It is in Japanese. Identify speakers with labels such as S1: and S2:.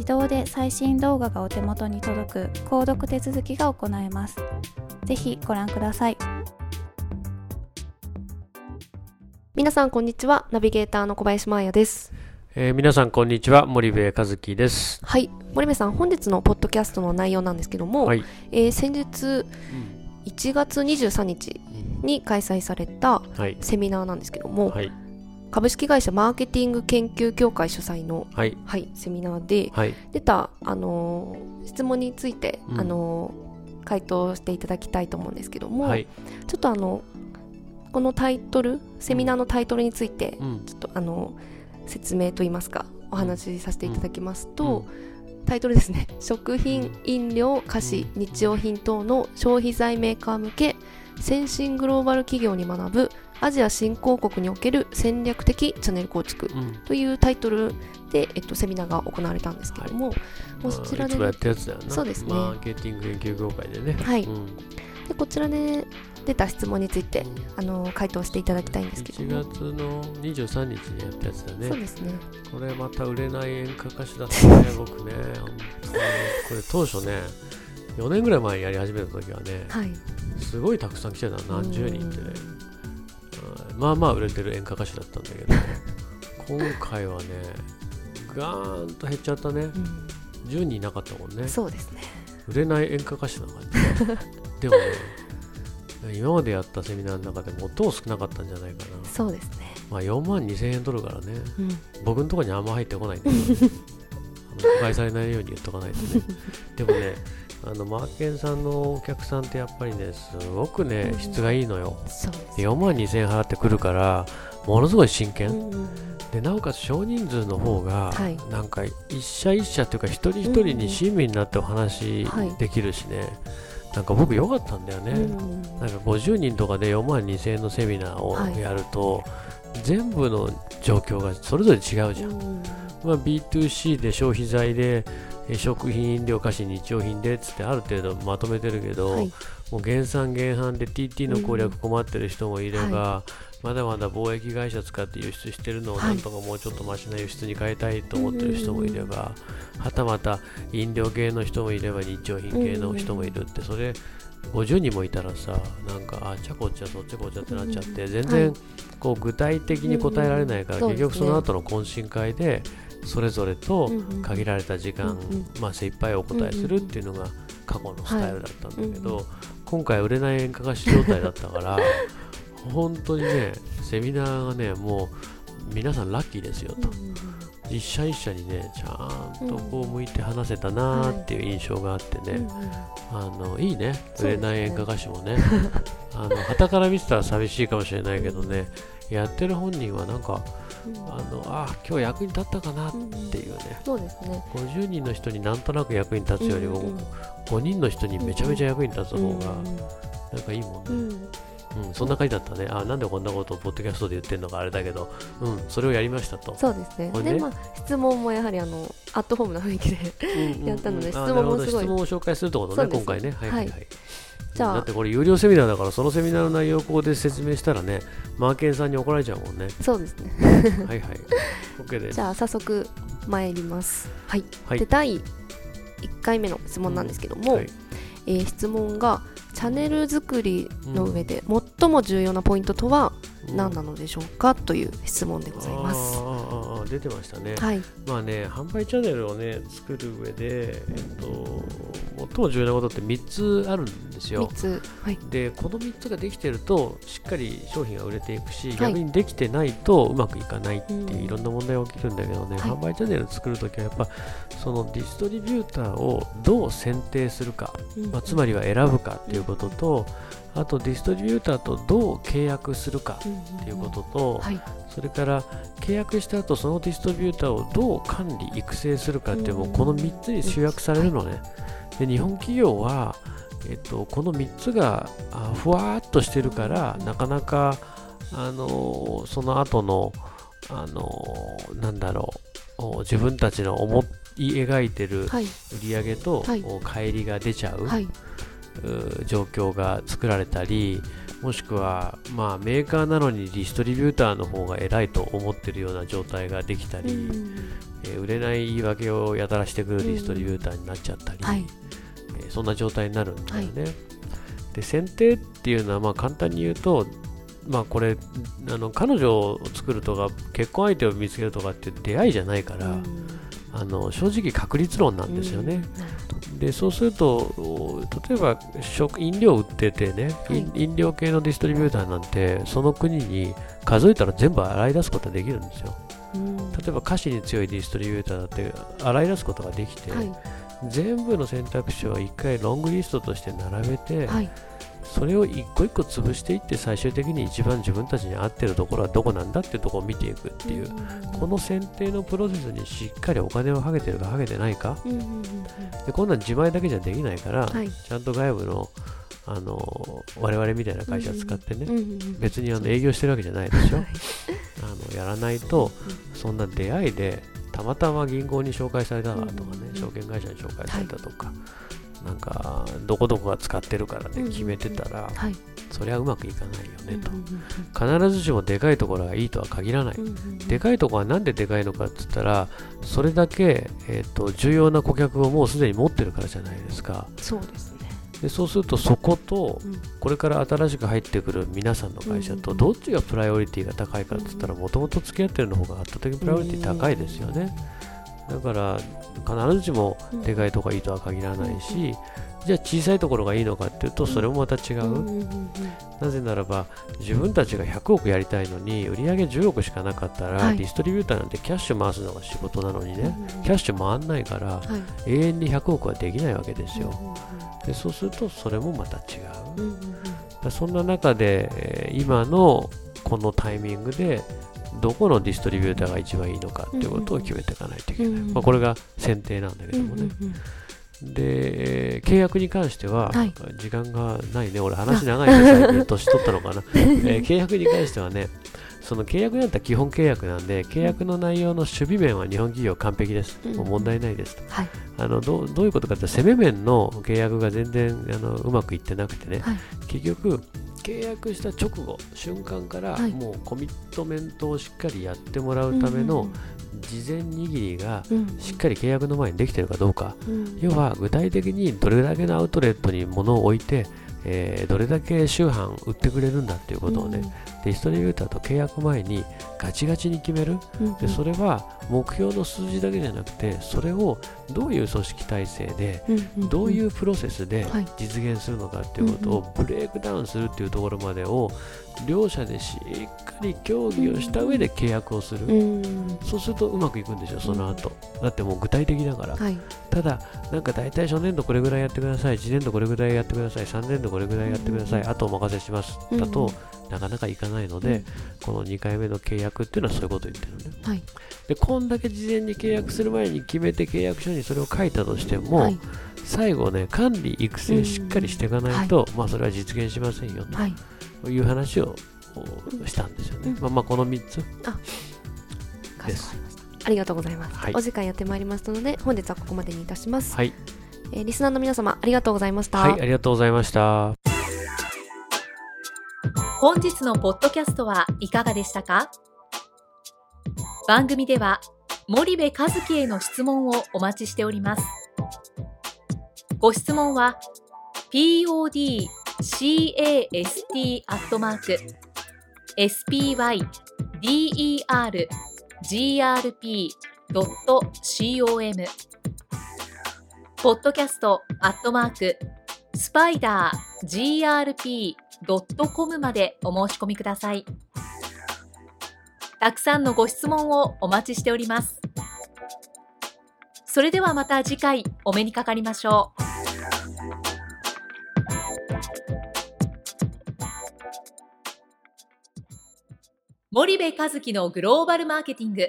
S1: 自動で最新動画がお手元に届く購読手続きが行えます。ぜひご覧ください。
S2: 皆さんこんにちは。ナビゲーターの小林真彩です。
S3: えー、皆さんこんにちは。森部和樹です。
S2: はい。森部さん本日のポッドキャストの内容なんですけども、はい、えー、先日1月23日に開催されたセミナーなんですけども、はい、株式会社マーケティング研究協会主催の、はい、はい、セミナーで、出た、あのー、質問について、うん、あのー、回答していただきたいと思うんですけども、ちょっとあのこのタイトルセミナーのタイトルについて、うん、ちょっとあのー説明といいますかお話しさせていただきますと、タイトルですね。食品飲料菓子日用品等の消費財メーカー向け先進グローバル企業に学ぶアジア新興国における戦略的チャンネル構築というタイトルで、えっと、セミナーが行われたんですけれども、はい、
S3: もうそちらで、ね、やったやつだよな。
S2: そうですね。
S3: マーケティング研究業界でね。
S2: はい、うん、でこちらで出た質問について、あの回答していただきたいんですけど。
S3: 1月の23日にやったやつだね。
S2: そうですね。
S3: これまた売れない演歌歌手だったね僕ね。これ当初ね4年ぐらい前にやり始めた時はね、はい、すごいたくさん来てた何十人ってね、まあまあ売れてる演歌歌手だったんだけど。今回はねガーンと減っちゃったね、うん、10人いなかったもんね。
S2: そうですね。
S3: 売れない演歌歌手な感じ でもね今までやったセミナーの中で最も少なかったんじゃないかな。
S2: そうですね。
S3: まあ4万2000円取るからね、うん、僕のところにあんま入ってこないんだけど、ね、誤解されないように言っとかないとね。でもねあのマーケンさんのお客さんってやっぱりねすごくね、うん、質がいいのよ。で4万2000円払ってくるからものすごい真剣、うん、でなおかつ少人数の方が、はい、なんか一社一社というか一人一人に親身になってお話できるしね、はいなんか僕良かったんだよね、うん、なんか50人とかで4万2000円のセミナーをやると、はい、全部の状況がそれぞれ違うじゃん、うん、まあ、B2C で消費財で食品飲料菓子日用品でっつってある程度まとめてるけど、はい、もう原産原販で TT の攻略困ってる人もいれば、うんはいまだまだ貿易会社使って輸出してるのをなんとかもうちょっとマシな輸出に変えたいと思ってる人もいれば、はたまた飲料系の人もいれば日用品系の人もいるって、それ50人もいたらさなんかあちゃこっちゃそっちこっちゃってなっちゃって、全然こう具体的に答えられないから、結局その後の懇親会でそれぞれと限られた時間、まあ、精一杯お答えするっていうのが過去のスタイルだったんだけど、今回売れない演歌歌手状態だったから 本当にねセミナーがねもう皆さんラッキーですよと、一社一社にねちゃんとこう向いて話せたなっていう印象があってね、あのいいね。売れない演歌歌手もね。あの旗から見てたら寂しいかもしれないけどねやってる本人はなんか、あのあ今日役に立ったかなっていうね,、
S2: そうですね。
S3: 50人の人になんとなく役に立つよりも、う5人の人にめちゃめちゃ役に立つ方がなんかいいもんね。うん、そんな感じだったね。あ、なんでこんなことをポッドキャストで言ってるのかあれだけど、うん、それをやりましたと。
S2: そうですね。ね。で、まあ、質問もやはりあのアットホームな雰囲気でやったので、質問もすごい。
S3: 質問を紹介するってことね、今回ね。はい、はい、はい。じゃあだってこれ有料セミナーだからそのセミナーの内容をここで説明したらねマーケンさんに怒られちゃうもんね。
S2: そうですね。
S3: はいはい。OK です。
S2: じゃあ早速参ります。はい、はい、で第1回目の質問なんですけども、うんはい、えー、質問がチャンネル作りの上で最も重要なポイントとは何なのでしょうか、という質問でございます。
S3: ああ出てましたね、はい、まあね販売チャンネルをね作る上で、えっと、最も重要なことって3つあるんですよ。はい、でこの3つができてるとしっかり商品が売れていくし、逆にできてないとうまくいかないっていういろんな問題が起きるんだけどね、販売チャンネルを作るときはやっぱそのディストリビューターをどう選定するか、まあ、つまりは選ぶかっていうことと、あとディストリビューターとどう契約するかっていうことと、はい、それから契約した後そのディストリビューターをどう管理育成するかっていうもうこの3つに集約されるのね。で日本企業は、えっと、この3つがふわっとしてるからなかなかあのその後のあのなんだろう自分たちの思い描いてる売り上げと、はい、乖離が出ちゃう。はい状況が作られたりもしくは、まあ、メーカーなのにディストリビューターの方が偉いと思ってるような状態ができたり、うん、えー、売れない言い訳をやたらしてくるディストリビューターになっちゃったり、うんはい、えー、そんな状態になるんだよね。はい、で選定っていうのはまあ簡単に言うとまあこれあの彼女を作るとか結婚相手を見つけるとかって出会いじゃないから、うん、あの正直確率論なんですよね。でそうすると例えば食飲料売っててね、はい、飲料系のディストリビューターなんてその国に数えたら全部洗い出すことができるんですよ。例えば菓子に強いディストリビューターだって洗い出すことができて、はい、全部の選択肢を1回ロングリストとして並べて、はい、それを一個一個潰していって最終的に一番自分たちに合ってるところはどこなんだっていうところを見ていくっていう、この選定のプロセスにしっかりお金をはげてるかはげてないか、でこんなん自前だけじゃできないから、はい、ちゃんと外部のあの我々みたいな会社使ってね、別にあの営業してるわけじゃないでしょ、あのやらないとそんな出会いでたまたま銀行に紹介されたとかね、証券会社に紹介されたとか、はいなんかどこどこが使ってるからで決めてたら、はい、そりゃうまくいかないよねと、必ずしもでかいところがいいとは限らない、でかいところは何ででかいのかって言ったらそれだけ、えーと、重要な顧客をもうすでに持ってるからじゃないですか。
S2: そうですね。
S3: でそうするとそことこれから新しく入ってくる皆さんの会社とどっちがプライオリティが高いかって言ったらもともと付き合ってるの方が圧倒的にプライオリティ高いですよね、だから必ずしもでかいとこがいいとは限らないし、じゃあ小さいところがいいのかっていうとそれもまた違う、なぜならば自分たちが100億やりたいのに売上10億しかなかったら、はい、ディストリビューターなんてキャッシュ回すのが仕事なのにね、キャッシュ回んないから、はい、永遠に100億はできないわけですよ、でそうするとそれもまた違う、そんな中で、えー、今のこのタイミングでどこのディストリビューターが一番いいのかっていうことを決めていかないといけない、うんうん、まあ、これが選定なんだけどもね、うんうんうん、で契約に関しては、はい、時間がないね。俺話長いね最近年取ったのかな、えー、契約に関してはねその契約になったら基本契約なんで契約の内容の守備面は日本企業完璧です、もう問題ないです。と、はい、あのどどういうことかって攻め面の契約が全然あのうまくいってなくてね、はい、結局契約した直後瞬間からもうコミットメントをしっかりやってもらうための事前握りがしっかり契約の前にできてるかどうか、要は具体的にどれだけのアウトレットに物を置いてえー、どれだけ週販売ってくれるんだっていうことをね、うん、ディストリビューターと契約前にガチガチに決める、うん。うん、でそれは目標の数字だけじゃなくてそれをどういう組織体制で、うんうん、どういうプロセスで実現するのかっていうことをブレイクダウンするっていうところまでを両者でしっかり協議をした上で契約をする、うん、そうするとうまくいくんですよ、その後、だってもう具体的だから、はい、ただ、なんか大体初年度これぐらいやってください、次年度これぐらいやってください、3年度これぐらいやってください、あとお任せします。だと、なかなかいかないので、この2回目の契約っていうのはそういうことを言ってるのね。はい、でこんだけ事前に契約する前に決めて契約書にそれを書いたとしても、はい、最後ね管理育成しっかりしていかないと、まあそれは実現しませんよとい。う話をしたんですよね。まあまあこの3つ。です。
S2: ありがとうございます、はい、お時間やってまいりましたので本日はここまでにいたします、はい、えー、リスナーの皆様ありがとうございました。
S3: はいありがとうございました。
S4: 本日のポッドキャストはいかがでしたか？番組では森部和樹への質問をお待ちしております。ご質問は podcast アットマーク spydergrp.com ポッドキャストアットマークスパイダー grp .com までお申し込みください。たくさんのご質問をお待ちしております。それではまた次回お目にかかりましょう。森部和樹のグローバルマーケティング。